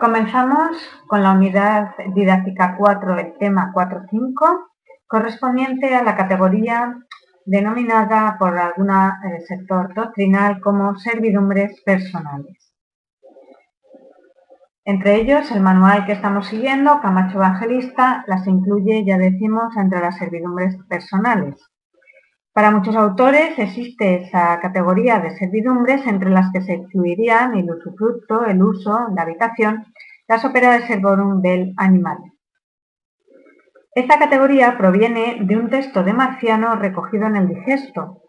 Comenzamos con la unidad didáctica 4, el tema 4.5, correspondiente a la categoría denominada por algún eh, sector doctrinal como servidumbres personales. Entre ellos, el manual que estamos siguiendo, Camacho Evangelista, las incluye, ya decimos, entre las servidumbres personales. Para muchos autores existe esa categoría de servidumbres entre las que se incluirían el usufructo, el uso, la habitación, las de servorum del animal. Esta categoría proviene de un texto de Marciano recogido en el Digesto,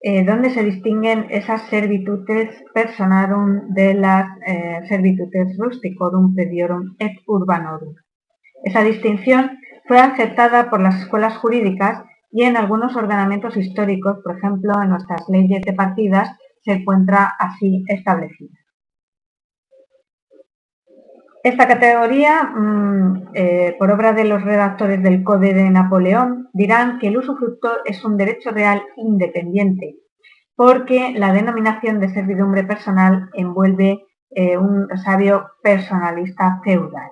eh, donde se distinguen esas servitutes personarum de las eh, servitutes rusticorum pediorum et urbanorum. Esa distinción fue aceptada por las escuelas jurídicas y en algunos ordenamientos históricos, por ejemplo, en nuestras leyes de partidas, se encuentra así establecida. Esta categoría, mm, eh, por obra de los redactores del Código de Napoleón, dirán que el usufructo es un derecho real independiente, porque la denominación de servidumbre personal envuelve eh, un sabio personalista feudal.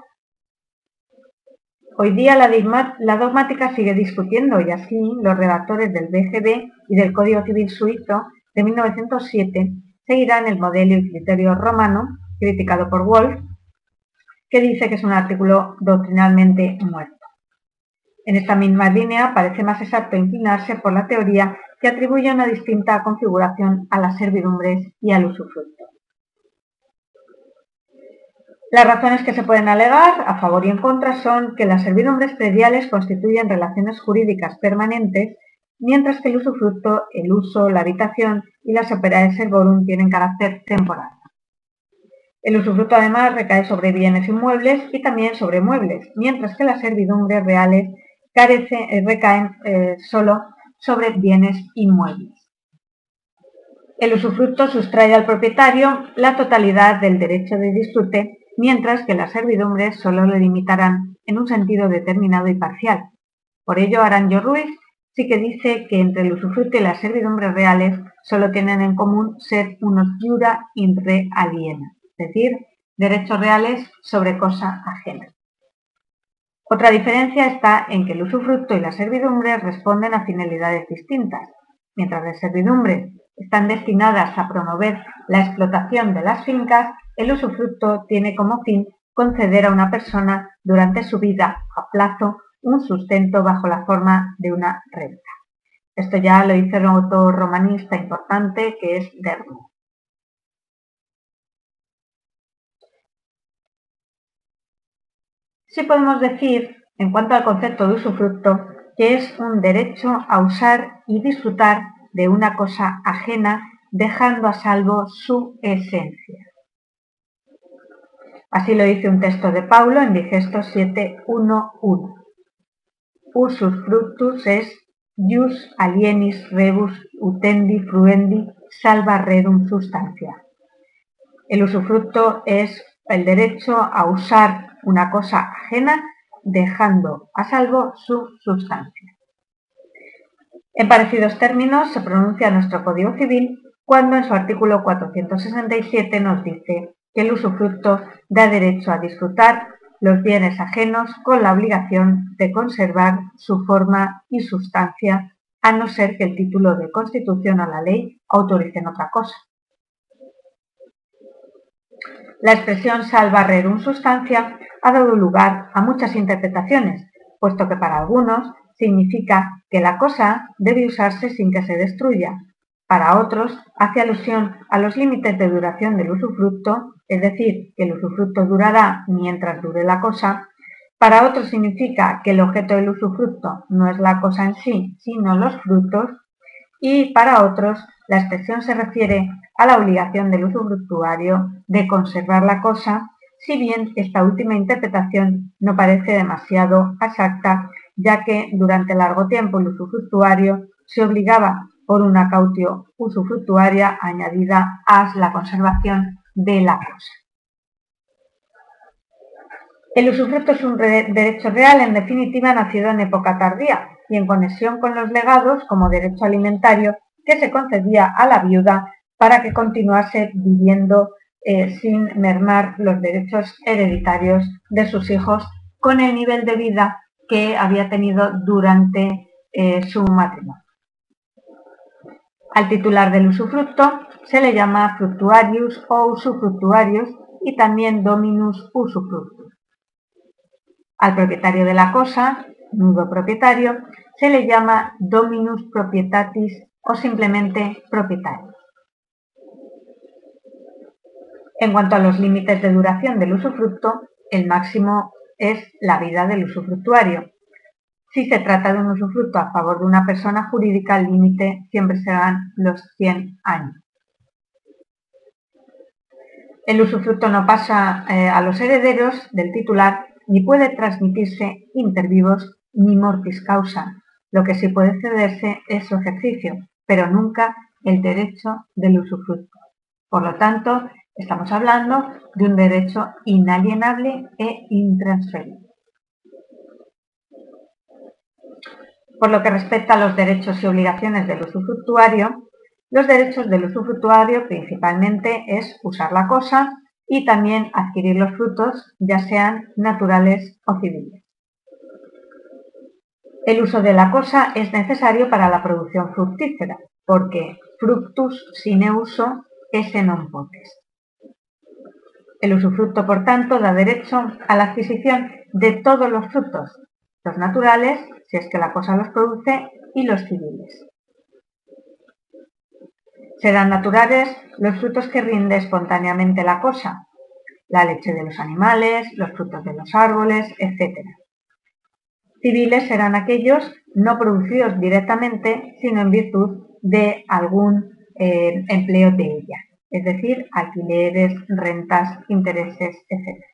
Hoy día la, dogmática sigue discutiendo y así los redactores del BGB y del Código Civil Suizo de 1907 seguirán el modelo y criterio romano, criticado por Wolff, que dice que es un artículo doctrinalmente muerto. En esta misma línea parece más exacto inclinarse por la teoría que atribuye una distinta configuración a las servidumbres y al usufructo. Las razones que se pueden alegar a favor y en contra son que las servidumbres prediales constituyen relaciones jurídicas permanentes, mientras que el usufructo, el uso, la habitación y las de servorum tienen carácter temporal. El usufructo además recae sobre bienes inmuebles y también sobre muebles, mientras que las servidumbres reales eh, recaen eh, solo sobre bienes inmuebles. El usufructo sustrae al propietario la totalidad del derecho de disfrute mientras que las servidumbres solo lo limitarán en un sentido determinado y parcial. Por ello, Aranjo Ruiz sí que dice que entre el usufructo y las servidumbres reales solo tienen en común ser unos jura in re aliena, decir, derechos reales sobre cosa ajena. Otra diferencia está en que el usufructo y las servidumbres responden a finalidades distintas. Mientras las servidumbres están destinadas a promover la explotación de las fincas, el usufructo tiene como fin conceder a una persona durante su vida a plazo un sustento bajo la forma de una renta. Esto ya lo dice un autor romanista importante que es Dermo. Sí podemos decir, en cuanto al concepto de usufructo, que es un derecho a usar y disfrutar de una cosa ajena dejando a salvo su esencia. Así lo dice un texto de Paulo en Digesto 7.1.1. Usus fructus es ius alienis rebus utendi fruendi salva redum sustancia. El usufructo es el derecho a usar una cosa ajena dejando a salvo su sustancia. En parecidos términos se pronuncia nuestro Código Civil cuando en su artículo 467 nos dice que el usufructo da derecho a disfrutar los bienes ajenos con la obligación de conservar su forma y sustancia, a no ser que el título de Constitución o la ley autoricen otra cosa. La expresión salva rerum sustancia ha dado lugar a muchas interpretaciones, puesto que para algunos significa que la cosa debe usarse sin que se destruya. Para otros, hace alusión a los límites de duración del usufructo, es decir, que el usufructo durará mientras dure la cosa. Para otros significa que el objeto del usufructo no es la cosa en sí, sino los frutos. Y para otros, la expresión se refiere a la obligación del usufructuario de conservar la cosa, si bien esta última interpretación no parece demasiado exacta ya que durante largo tiempo el usufructuario se obligaba por una cautio usufructuaria añadida a la conservación de la cosa. El usufructo es un derecho real, en definitiva, nacido en época tardía y en conexión con los legados como derecho alimentario que se concedía a la viuda para que continuase viviendo eh, sin mermar los derechos hereditarios de sus hijos con el nivel de vida que había tenido durante eh, su matrimonio. Al titular del usufructo se le llama fructuarius o usufructuarius y también dominus usufructus. Al propietario de la cosa, nudo propietario, se le llama dominus proprietatis o simplemente propietario. En cuanto a los límites de duración del usufructo, el máximo es la vida del usufructuario. Si se trata de un usufructo a favor de una persona jurídica, el límite siempre serán los 100 años. El usufructo no pasa eh, a los herederos del titular ni puede transmitirse inter vivos ni mortis causa. Lo que sí puede cederse es su ejercicio, pero nunca el derecho del usufructo. Por lo tanto, estamos hablando de un derecho inalienable e intransferible. Por lo que respecta a los derechos y obligaciones del usufructuario, los derechos del usufructuario principalmente es usar la cosa y también adquirir los frutos, ya sean naturales o civiles. El uso de la cosa es necesario para la producción fructífera, porque fructus sine uso esse non potest. El usufructo, por tanto, da derecho a la adquisición de todos los frutos, los naturales, si es que la cosa los produce, y los civiles. Serán naturales los frutos que rinde espontáneamente la cosa, la leche de los animales, los frutos de los árboles, etc. Civiles serán aquellos no producidos directamente, sino en virtud de algún eh, empleo de ella, es decir, alquileres, rentas, intereses, etc.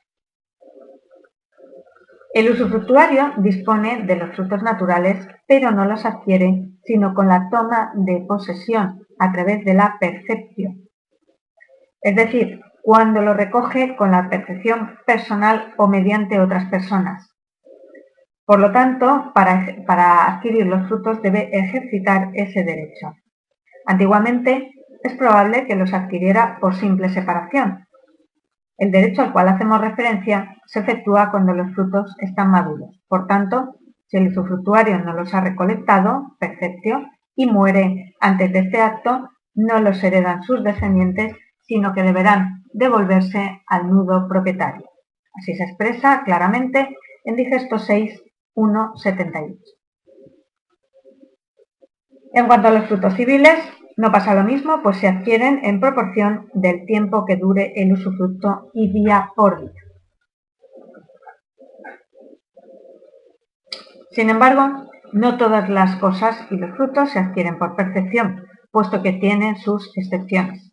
El usufructuario dispone de los frutos naturales, pero no los adquiere sino con la toma de posesión a través de la percepción. Es decir, cuando lo recoge con la percepción personal o mediante otras personas. Por lo tanto, para, para adquirir los frutos debe ejercitar ese derecho. Antiguamente es probable que los adquiriera por simple separación. El derecho al cual hacemos referencia se efectúa cuando los frutos están maduros. Por tanto, si el usufructuario no los ha recolectado, perfecto, y muere antes de este acto, no los heredan sus descendientes, sino que deberán devolverse al nudo propietario. Así se expresa claramente en Digesto 6, 1, 78. En cuanto a los frutos civiles, no pasa lo mismo, pues se adquieren en proporción del tiempo que dure el usufructo y día por día. Sin embargo, no todas las cosas y los frutos se adquieren por percepción, puesto que tienen sus excepciones.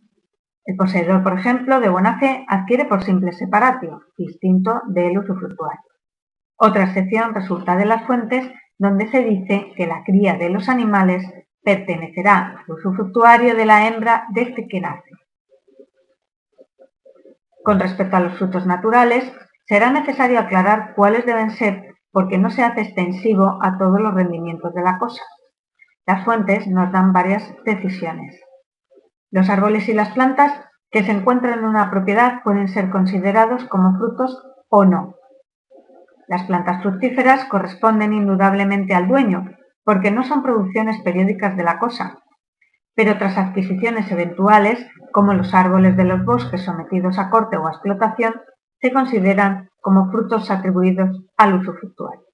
El poseedor, por ejemplo, de buena fe adquiere por simple separatio, distinto del usufructuario. Otra excepción resulta de las fuentes donde se dice que la cría de los animales pertenecerá al usufructuario de la hembra desde que nace. Con respecto a los frutos naturales, será necesario aclarar cuáles deben ser porque no se hace extensivo a todos los rendimientos de la cosa. Las fuentes nos dan varias decisiones. Los árboles y las plantas que se encuentran en una propiedad pueden ser considerados como frutos o no. Las plantas fructíferas corresponden indudablemente al dueño, porque no son producciones periódicas de la cosa, pero tras adquisiciones eventuales, como los árboles de los bosques sometidos a corte o a explotación, se consideran como frutos atribuidos al usufructuario.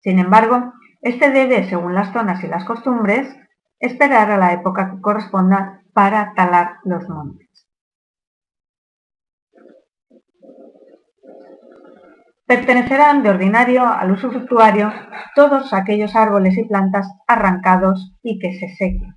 Sin embargo, este debe, según las zonas y las costumbres, esperar a la época que corresponda para talar los montes. Pertenecerán de ordinario al usufructuario todos aquellos árboles y plantas arrancados y que se sequen,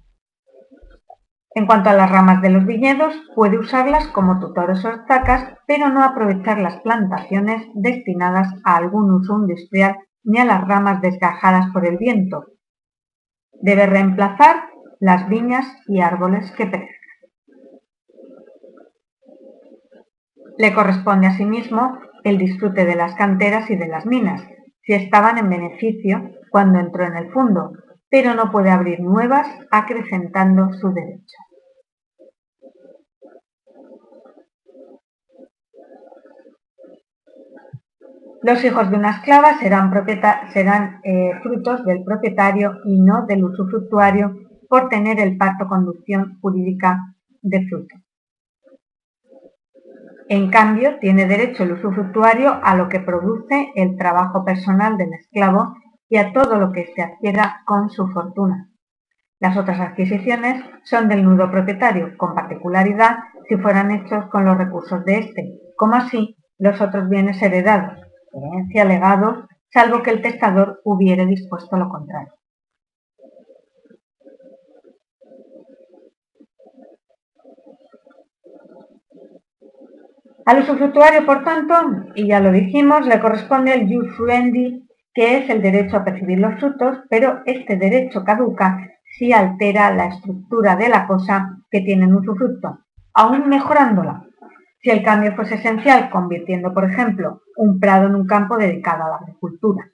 en cuanto a las ramas de los viñedos, puede usarlas como tutores o estacas, pero no aprovechar las plantaciones destinadas a algún uso industrial ni a las ramas desgajadas por el viento. Debe reemplazar las viñas y árboles que perezcan. Le corresponde asimismo el disfrute de las canteras y de las minas, si estaban en beneficio cuando entró en el fondo, pero no puede abrir nuevas acrecentando su derecho. Los hijos de una esclava serán, eh, frutos del propietario y no del usufructuario por tener el parto conducción jurídica de fruto. En cambio, tiene derecho el usufructuario a lo que produce el trabajo personal del esclavo y a todo lo que se adquiera con su fortuna. Las otras adquisiciones son del nudo propietario, con particularidad si fueran hechos con los recursos de éste, como así los otros bienes heredados, herencia, legado, salvo que el testador hubiere dispuesto lo contrario. Al usufructuario, por tanto, y ya lo dijimos, le corresponde el jus que es el derecho a percibir los frutos, pero este derecho caduca si altera la estructura de la cosa que tiene en usufructo, aún mejorándola. Si el cambio fuese esencial, convirtiendo, por ejemplo, un prado en un campo dedicado a la agricultura.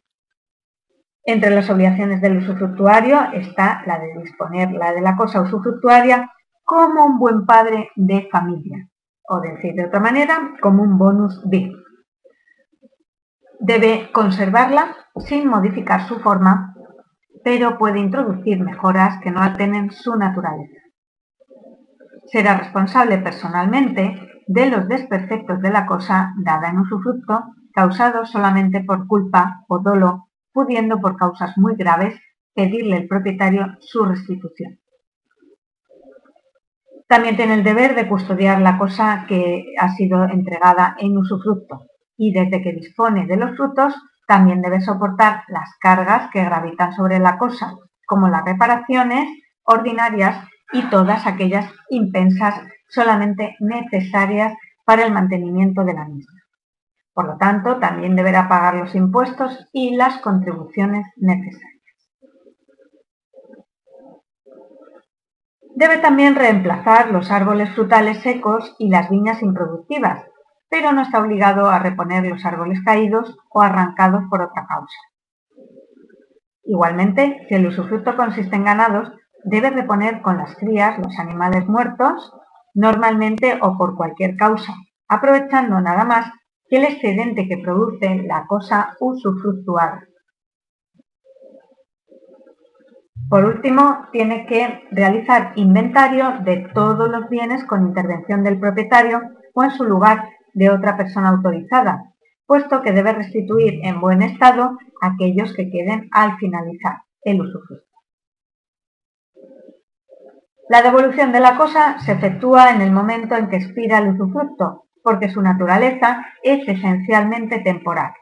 Entre las obligaciones del usufructuario está la de disponer la de la cosa usufructuaria como un buen padre de familia, o decir de otra manera, como un bonus B. Debe conservarla sin modificar su forma, pero puede introducir mejoras que no alteren su naturaleza. Será responsable personalmente de los desperfectos de la cosa dada en usufructo, causados solamente por culpa o dolo, pudiendo por causas muy graves pedirle el propietario su restitución. También tiene el deber de custodiar la cosa que ha sido entregada en usufructo y desde que dispone de los frutos también debe soportar las cargas que gravitan sobre la cosa, como las reparaciones ordinarias y todas aquellas impensas solamente necesarias para el mantenimiento de la misma. Por lo tanto, también deberá pagar los impuestos y las contribuciones necesarias. Debe también reemplazar los árboles frutales secos y las viñas improductivas, pero no está obligado a reponer los árboles caídos o arrancados por otra causa. Igualmente, si el usufructo consiste en ganados, debe reponer con las crías los animales muertos normalmente o por cualquier causa, aprovechando nada más que el excedente que produce la cosa usufructuada. Por último, tiene que realizar inventario de todos los bienes con intervención del propietario o en su lugar de otra persona autorizada, puesto que debe restituir en buen estado aquellos que queden al finalizar el usufructo. La devolución de la cosa se efectúa en el momento en que expira el usufructo, porque su naturaleza es esencialmente temporal.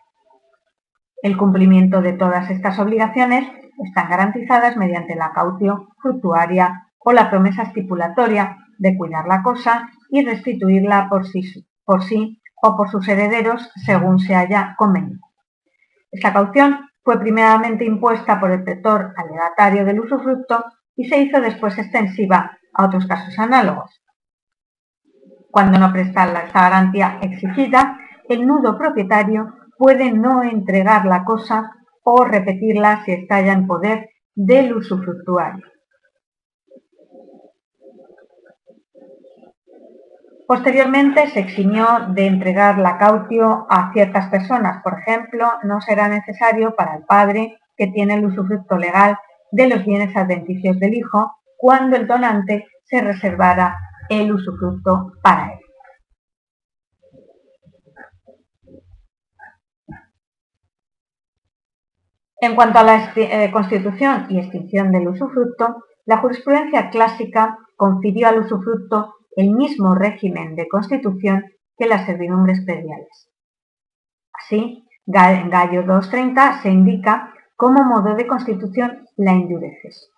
El cumplimiento de todas estas obligaciones están garantizadas mediante la caución fructuaria o la promesa estipulatoria de cuidar la cosa y restituirla por sí, por sí o por sus herederos según se haya convenido. Esta caución fue primeramente impuesta por el pretor alegatario del usufructo y se hizo después extensiva a otros casos análogos. Cuando no presta la garantía exigida, el nudo propietario puede no entregar la cosa o repetirla si está ya en poder del usufructuario. Posteriormente se eximió de entregar la cautio a ciertas personas. Por ejemplo, no será necesario para el padre que tiene el usufructo legal de los bienes adventicios del hijo cuando el donante se reservara el usufructo para él. En cuanto a la eh, constitución y extinción del usufructo, la jurisprudencia clásica confirió al usufructo el mismo régimen de constitución que las servidumbres prediales. Así, en Gallo 230 se indica como modo de constitución la endureces.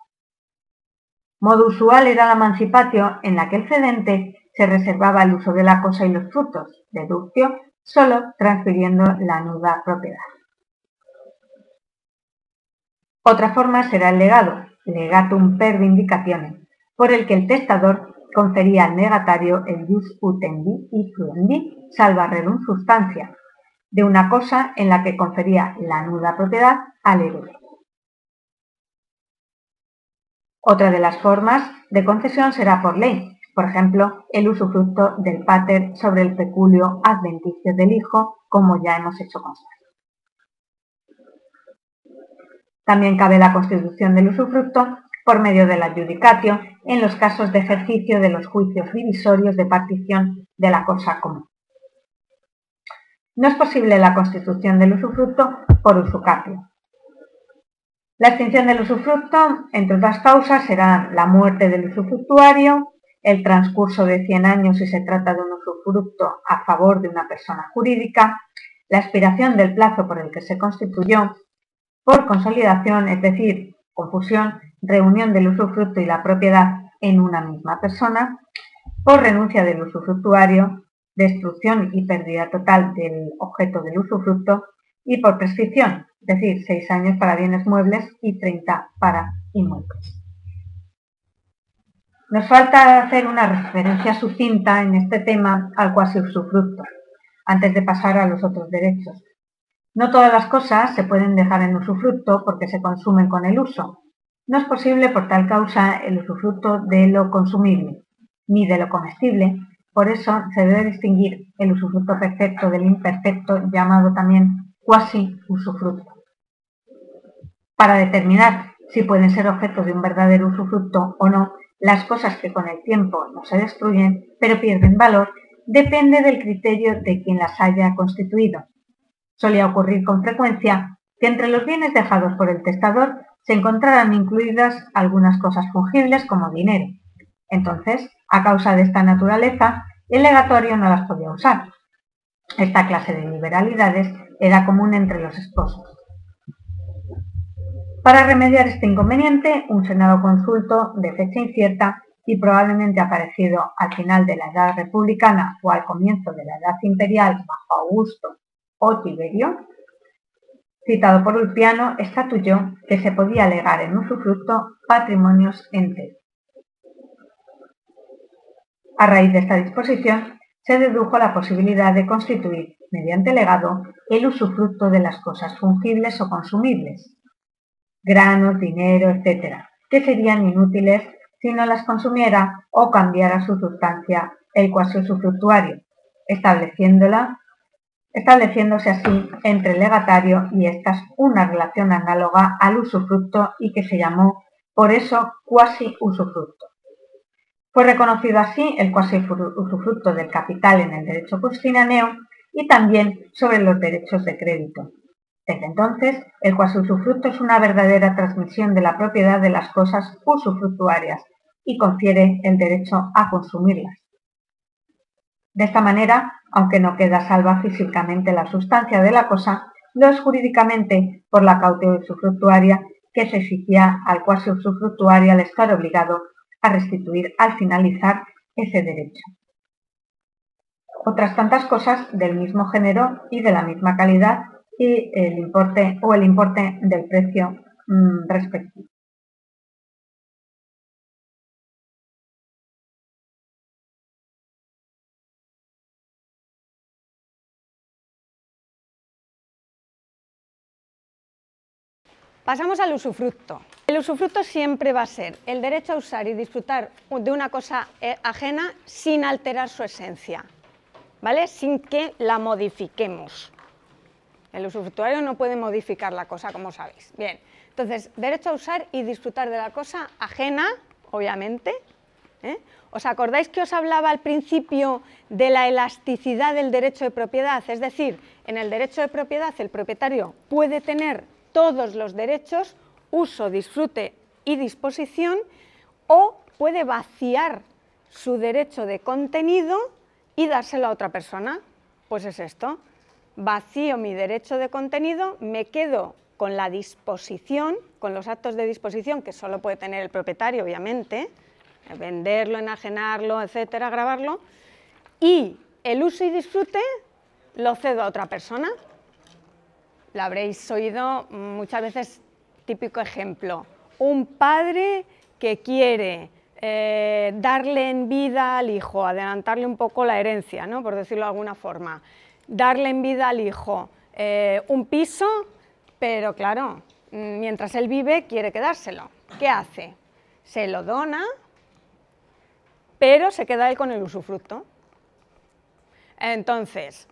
Modo usual era la emancipatio en la que el cedente se reservaba el uso de la cosa y los frutos, deductio, solo transfiriendo la nuda propiedad. Otra forma será el legado, legatum per vindicatione, por el que el testador confería al negatario el jus utendi y fluendi, salva redum sustancia, de una cosa en la que confería la nuda propiedad al heredero. Otra de las formas de concesión será por ley, por ejemplo, el usufructo del pater sobre el peculio adventicio del hijo, como ya hemos hecho constar. También cabe la constitución del usufructo por medio de la judicatio en los casos de ejercicio de los juicios divisorios de partición de la cosa común. No es posible la constitución del usufructo por usucatio. La extinción del usufructo, entre otras causas, será la muerte del usufructuario, el transcurso de 100 años si se trata de un usufructo a favor de una persona jurídica, la expiración del plazo por el que se constituyó, por consolidación, es decir, confusión, reunión del usufructo y la propiedad en una misma persona, por renuncia del usufructuario, destrucción y pérdida total del objeto del usufructo y por prescripción, es decir, 6 años para bienes muebles y 30 para inmuebles. Nos falta hacer una referencia sucinta en este tema al cuasi usufructo, antes de pasar a los otros derechos. No todas las cosas se pueden dejar en usufructo porque se consumen con el uso. No es posible por tal causa el usufructo de lo consumible, ni de lo comestible. Por eso se debe distinguir el usufructo perfecto del imperfecto, llamado también cuasi usufructo. Para determinar si pueden ser objeto de un verdadero usufructo o no, las cosas que con el tiempo no se destruyen, pero pierden valor, depende del criterio de quien las haya constituido. Solía ocurrir con frecuencia que entre los bienes dejados por el testador se encontraran incluidas algunas cosas fungibles como dinero. Entonces, a causa de esta naturaleza, el legatorio no las podía usar. Esta clase de liberalidades era común entre los esposos. Para remediar este inconveniente, un Senado consulto de fecha incierta y probablemente aparecido al final de la Edad Republicana o al comienzo de la Edad Imperial bajo Augusto o Tiberio, citado por Ulpiano, estatuyó que se podía legar en usufructo patrimonios enteros. A raíz de esta disposición, se dedujo la posibilidad de constituir, mediante legado, el usufructo de las cosas fungibles o consumibles, granos, dinero, etc., que serían inútiles si no las consumiera o cambiara su sustancia el cuasi usufructuario, estableciéndola, estableciéndose así entre el legatario y estas una relación análoga al usufructo y que se llamó por eso cuasi usufructo. Fue reconocido así el cuasi usufructo del capital en el derecho custinaneo y también sobre los derechos de crédito, desde entonces, el cuasi usufructo es una verdadera transmisión de la propiedad de las cosas usufructuarias y confiere el derecho a consumirlas. De esta manera, aunque no queda salva físicamente la sustancia de la cosa, lo es jurídicamente por la cautela usufructuaria que se exigía al cuasi usufructuario al estar obligado a restituir al finalizar ese derecho. Otras tantas cosas del mismo género y de la misma calidad y el importe o el importe del precio mm, respectivo. Pasamos al usufructo. El usufructo siempre va a ser el derecho a usar y disfrutar de una cosa eh, ajena sin alterar su esencia, ¿vale? Sin que la modifiquemos. El usufructuario no puede modificar la cosa, como sabéis. Bien, entonces, derecho a usar y disfrutar de la cosa ajena, obviamente. ¿eh? ¿Os acordáis que os hablaba al principio de la elasticidad del derecho de propiedad? Es decir, en el derecho de propiedad el propietario puede tener todos los derechos, uso, disfrute y disposición, o puede vaciar su derecho de contenido y dárselo a otra persona. Pues es esto vacío mi derecho de contenido, me quedo con la disposición, con los actos de disposición que solo puede tener el propietario, obviamente, venderlo, enajenarlo, etcétera, grabarlo, y el uso y disfrute lo cedo a otra persona. Lo habréis oído muchas veces, típico ejemplo, un padre que quiere eh, darle en vida al hijo, adelantarle un poco la herencia, ¿no? por decirlo de alguna forma darle en vida al hijo eh, un piso, pero claro, mientras él vive quiere quedárselo. ¿Qué hace? Se lo dona, pero se queda él con el usufructo. Entonces,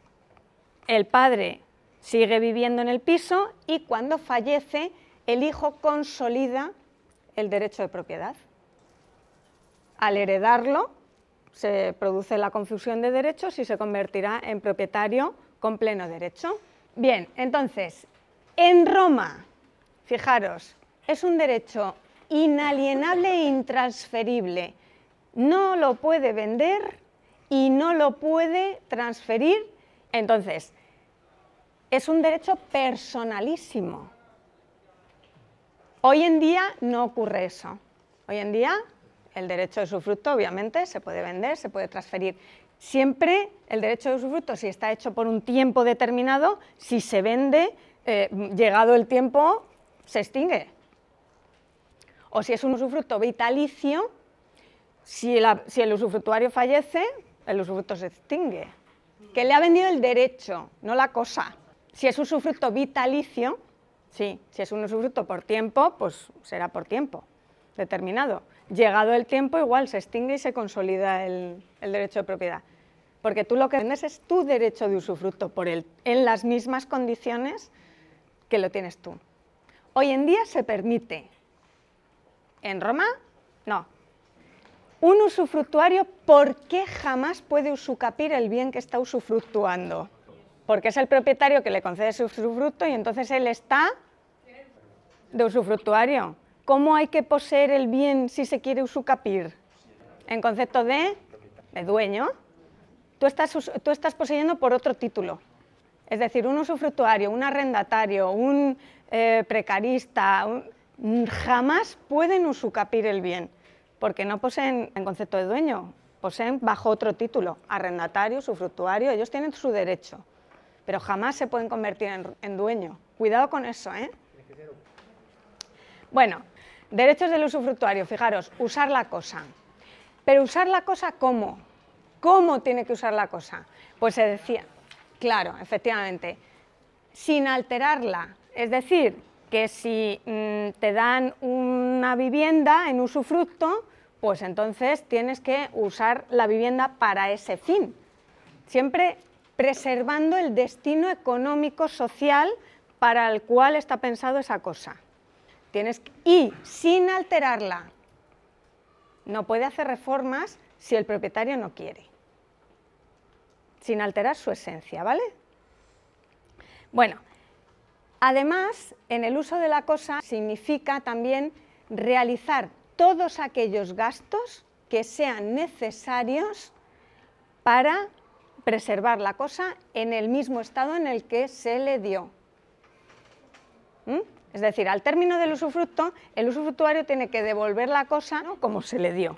el padre sigue viviendo en el piso y cuando fallece, el hijo consolida el derecho de propiedad. Al heredarlo, se produce la confusión de derechos y se convertirá en propietario con pleno derecho. Bien, entonces, en Roma, fijaros, es un derecho inalienable e intransferible. No lo puede vender y no lo puede transferir. Entonces, es un derecho personalísimo. Hoy en día no ocurre eso. Hoy en día el derecho de usufructo obviamente se puede vender, se puede transferir. Siempre el derecho de usufructo, si está hecho por un tiempo determinado, si se vende, eh, llegado el tiempo, se extingue. O si es un usufructo vitalicio, si, si el usufructuario fallece, el usufructo se extingue. Que le ha vendido el derecho, no la cosa. Si es usufructo vitalicio, sí, si es un usufructo por tiempo, pues será por tiempo determinado. Llegado el tiempo, igual se extingue y se consolida el, derecho de propiedad. Porque tú lo que vendes es tu derecho de usufructo por él, en las mismas condiciones que lo tienes tú. Hoy en día se permite. En Roma, no. Un usufructuario, ¿por qué jamás puede usucapir el bien que está usufructuando? Porque es el propietario que le concede su usufructo y entonces él está de usufructuario. ¿Cómo hay que poseer el bien si se quiere usucapir? En concepto de, dueño. Tú estás, tú estás poseyendo por otro título. Es decir, un usufructuario, un arrendatario, un eh, precarista, jamás pueden usucapir el bien, porque no poseen en concepto de dueño, poseen bajo otro título, arrendatario, usufructuario, ellos tienen su derecho, pero jamás se pueden convertir en, dueño. Cuidado con eso, ¿eh? Bueno, Derechos del usufructuario, fijaros, usar la cosa. Pero usar la cosa ¿cómo? ¿Cómo tiene que usar la cosa? Pues se decía, claro, efectivamente, sin alterarla. Es decir, que si mm, te dan una vivienda en usufructo, pues entonces tienes que usar la vivienda para ese fin. Siempre preservando el destino económico social para el cual está pensado esa cosa y sin alterarla. No puede hacer reformas si el propietario no quiere. Sin alterar su esencia, ¿vale? Bueno, además, en el uso de la cosa significa también realizar todos aquellos gastos que sean necesarios para preservar la cosa en el mismo estado en el que se le dio. ¿Mm? Es decir, al término del usufructo, el usufructuario tiene que devolver la cosa como se le dio,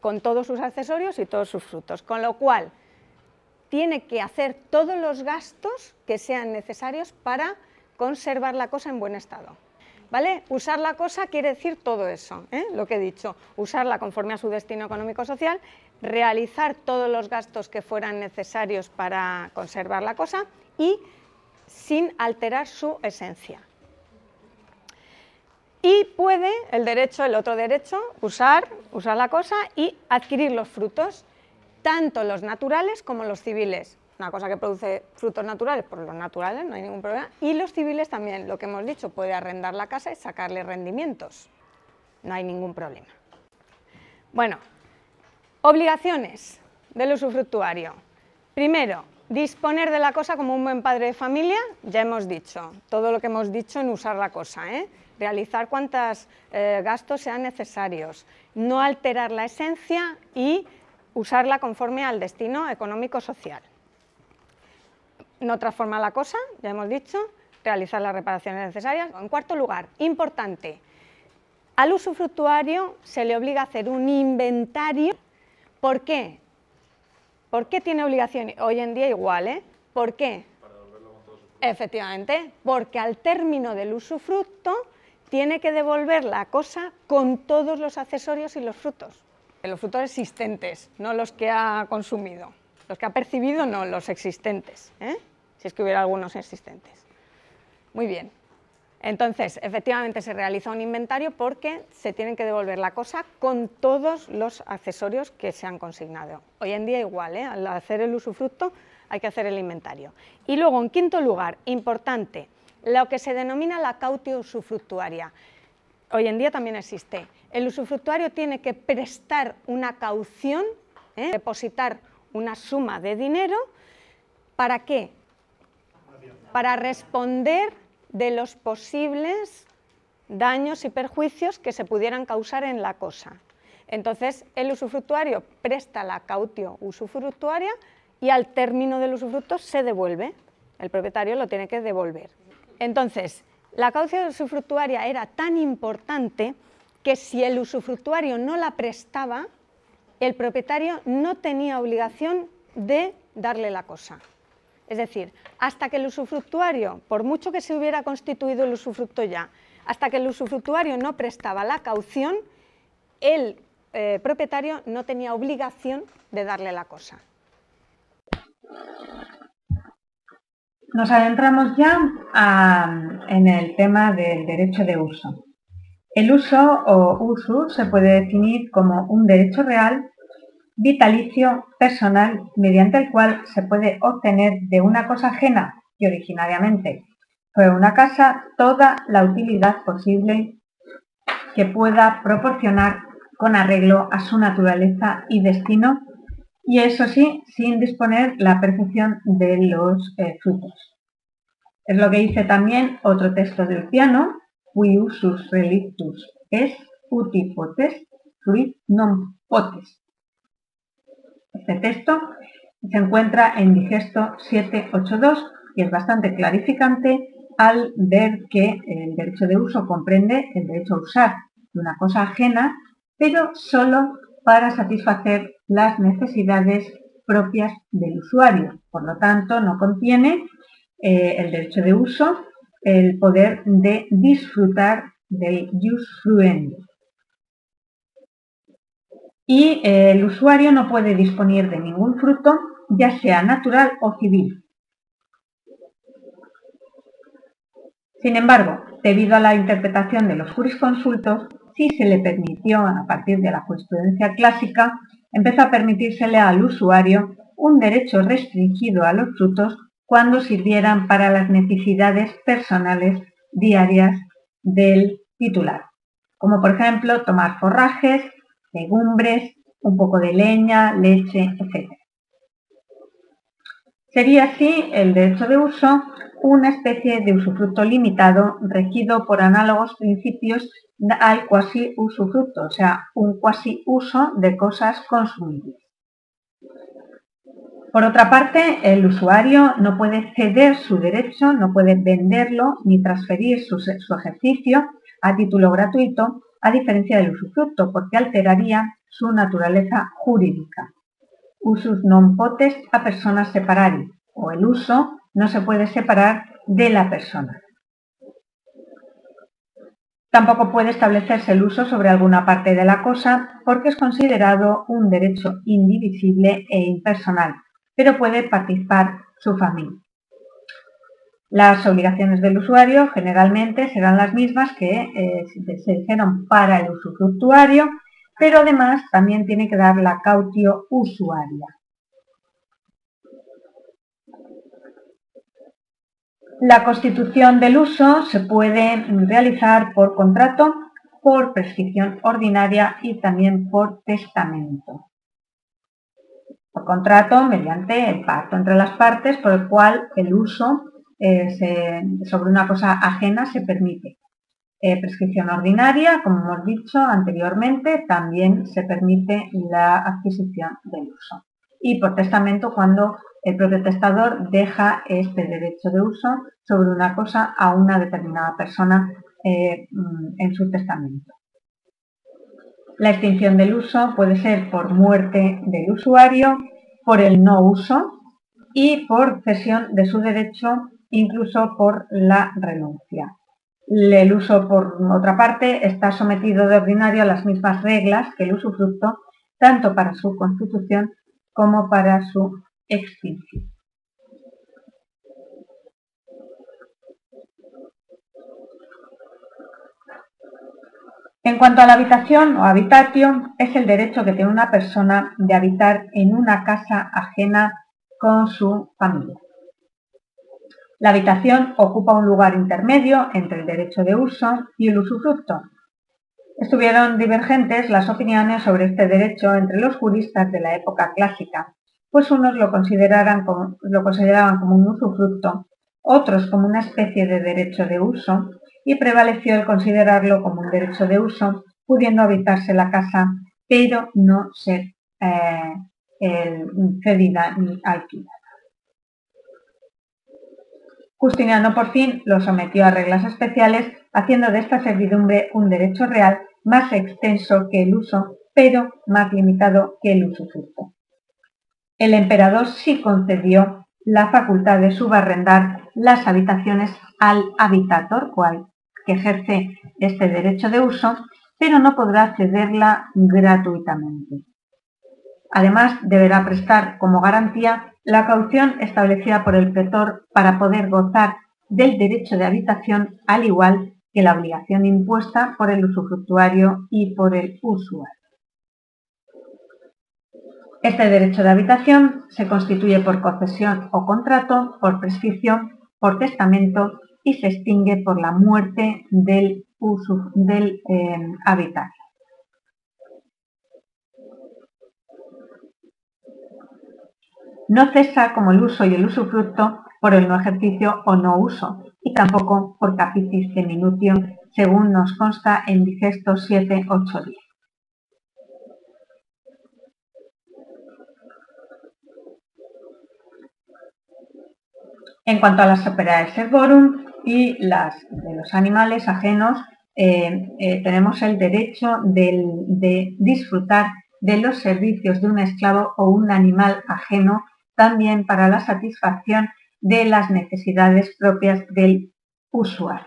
con todos sus accesorios y todos sus frutos. Con lo cual, tiene que hacer todos los gastos que sean necesarios para conservar la cosa en buen estado. ¿Vale? Usar la cosa quiere decir todo eso, ¿eh? lo que he dicho, usarla conforme a su destino económico-social, realizar todos los gastos que fueran necesarios para conservar la cosa y sin alterar su esencia y puede el derecho, el otro derecho, usar, usar la cosa y adquirir los frutos, tanto los naturales como los civiles. Una cosa que produce frutos naturales, por los naturales, no hay ningún problema. Y los civiles también, lo que hemos dicho, puede arrendar la casa y sacarle rendimientos. No hay ningún problema. Bueno, obligaciones del usufructuario. Primero, disponer de la cosa como un buen padre de familia, ya hemos dicho, todo lo que hemos dicho en usar la cosa, ¿eh? realizar cuantos eh, gastos sean necesarios, no alterar la esencia y usarla conforme al destino económico-social. No transformar la cosa, ya hemos dicho, realizar las reparaciones necesarias. En cuarto lugar, importante, al usufructuario se le obliga a hacer un inventario. ¿Por qué? ¿Por qué tiene obligación? Hoy en día igual, ¿eh? ¿Por qué? Efectivamente, porque al término del usufructo tiene que devolver la cosa con todos los accesorios y los frutos. Los frutos existentes, no los que ha consumido. Los que ha percibido, no, los existentes. ¿eh? Si es que hubiera algunos existentes. Muy bien. Entonces, efectivamente se realiza un inventario porque se tienen que devolver la cosa con todos los accesorios que se han consignado. Hoy en día igual, ¿eh? al hacer el usufructo hay que hacer el inventario. Y luego, en quinto lugar, importante, lo que se denomina la cautio usufructuaria. Hoy en día también existe. El usufructuario tiene que prestar una caución, ¿eh? depositar una suma de dinero, ¿para qué? Para responder de los posibles daños y perjuicios que se pudieran causar en la cosa. Entonces, el usufructuario presta la cautio usufructuaria y al término del usufructo se devuelve. El propietario lo tiene que devolver. Entonces, la cautio usufructuaria era tan importante que si el usufructuario no la prestaba, el propietario no tenía obligación de darle la cosa. Es decir, hasta que el usufructuario, por mucho que se hubiera constituido el usufructo ya, hasta que el usufructuario no prestaba la caución, el eh, propietario no tenía obligación de darle la cosa. Nos adentramos ya en el tema del derecho de uso. El uso o uso se puede definir como un derecho real, vitalicio, personal, mediante el cual se puede obtener de una cosa ajena que originariamente fue una casa toda la utilidad posible que pueda proporcionar con arreglo a su naturaleza y destino, y eso sí, sin disponer la percepción de los eh, frutos. Es lo que dice también otro texto del piano, qui usus relictus es uti potes, non potes. Este texto se encuentra en Digesto 782 y es bastante clarificante al ver que el derecho de uso comprende el derecho a usar de una cosa ajena, pero solo para satisfacer las necesidades propias del usuario. Por lo tanto, no contiene eh, el derecho de uso el poder de disfrutar del usufruendo. Y eh, el usuario no puede disponer de ningún fruto, ya sea natural o civil, Sin embargo, debido a la interpretación de los jurisconsultos, sí se le permitió, a partir de la jurisprudencia clásica, empezó a permitírsele al usuario un derecho restringido a los frutos cuando sirvieran para las necesidades personales diarias del titular, como por ejemplo tomar forrajes, legumbres, un poco de leña, leche, etc. Sería así el derecho de uso una especie de usufructo limitado regido por análogos principios al cuasi usufructo, o sea, un cuasi uso de cosas consumibles. Por otra parte, el usuario no puede ceder su derecho, no puede venderlo ni transferir su, su ejercicio a título gratuito, a diferencia del usufructo, porque alteraría su naturaleza jurídica. Usus non potest a personas separari, o el uso no se puede separar de la persona. Tampoco puede establecerse el uso sobre alguna parte de la cosa porque es considerado un derecho indivisible e impersonal, pero puede participar su familia. Las obligaciones del usuario generalmente serán las mismas que eh, se dijeron para el usufructuario, pero además también tiene que dar la cautio usuaria. La constitución del uso se puede realizar por contrato, por prescripción ordinaria y también por testamento. Por contrato, mediante el pacto entre las partes, por el cual el uso eh, sobre una cosa ajena se permite. Eh, prescripción ordinaria, como hemos dicho anteriormente, también se permite la adquisición del uso. Y por testamento, cuando el propio testador deja este derecho de uso sobre una cosa a una determinada persona eh, mm, en su testamento. La extinción del uso puede ser por muerte del usuario, por el no uso y por cesión de su derecho, incluso por la renuncia. El uso, por otra parte, está sometido de ordinario a las mismas reglas que el usufructo, tanto para su constitución como para su extinción. En cuanto a la habitación o habitatio, es el derecho que tiene una persona de habitar en una casa ajena con su familia. La habitación ocupa un lugar intermedio entre el derecho de uso y el usufructo. Estuvieron divergentes las opiniones sobre este derecho entre los juristas de la época clásica, pues unos lo, como, consideraban como un usufructo, otros como una especie de derecho de uso, y prevaleció el considerarlo como un derecho de uso, pudiendo habitarse la casa, pero no ser eh, cedida ni alquilada. Justiniano por fin lo sometió a reglas especiales, haciendo de esta servidumbre un derecho real más extenso que el uso, pero más limitado que el usufructo. El emperador sí concedió la facultad de subarrendar las habitaciones al habitator, cual que ejerce este derecho de uso, pero no podrá cederla gratuitamente. Además, deberá prestar como garantía la caución establecida por el pretor para poder gozar del derecho de habitación al igual que la obligación impuesta por el usufructuario y por el usuario. Este derecho de habitación se constituye por concesión o contrato, por prescripción, por testamento y se extingue por la muerte del, uso, del eh, habitante. No cesa como el uso y el usufructo por el no ejercicio o no uso, y tampoco por capitis de minutium, según nos consta en Digesto 7, 8, 10. En cuanto a las operae servorum y las de los animales ajenos, eh, eh, tenemos el derecho de disfrutar de los servicios de un esclavo o un animal ajeno también para la satisfacción de las necesidades propias del usuario.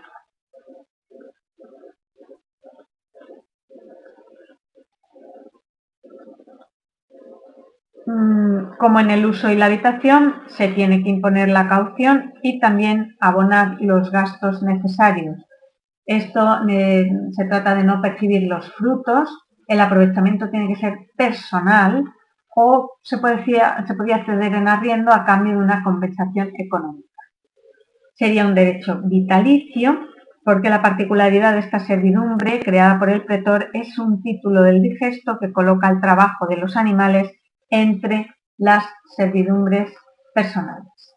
Mm, como en el uso y la habitación, se tiene que imponer la caución y también abonar los gastos necesarios. Esto eh, se trata de no percibir los frutos, el aprovechamiento tiene que ser personal o se, se podía acceder en arriendo a cambio de una compensación económica. Sería un derecho vitalicio porque la particularidad de esta servidumbre creada por el pretor es un título del digesto que coloca el trabajo de los animales entre las servidumbres personales.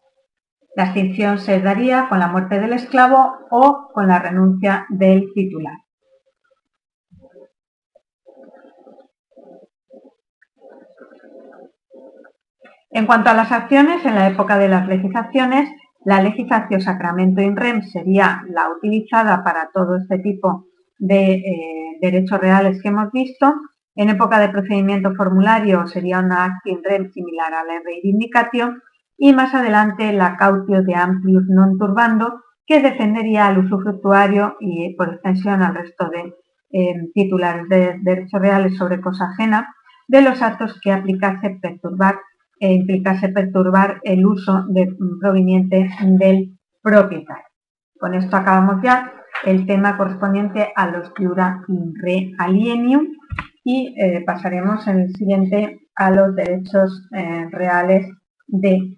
La extinción se daría con la muerte del esclavo o con la renuncia del titular. En cuanto a las acciones, en la época de las legislaciones, la legislación sacramento in rem sería la utilizada para todo este tipo de eh, derechos reales que hemos visto. En época de procedimiento formulario sería una act in rem similar a la reivindicatio y más adelante la cautio de amplius non turbando que defendería al usufructuario y por extensión al resto de eh, titulares de derechos reales sobre cosa ajena de los actos que aplicase perturbar e implicase perturbar el uso proveniente del propietario. Con esto acabamos ya el tema correspondiente a los jura in re alienium y eh, pasaremos en el siguiente a los derechos eh, reales de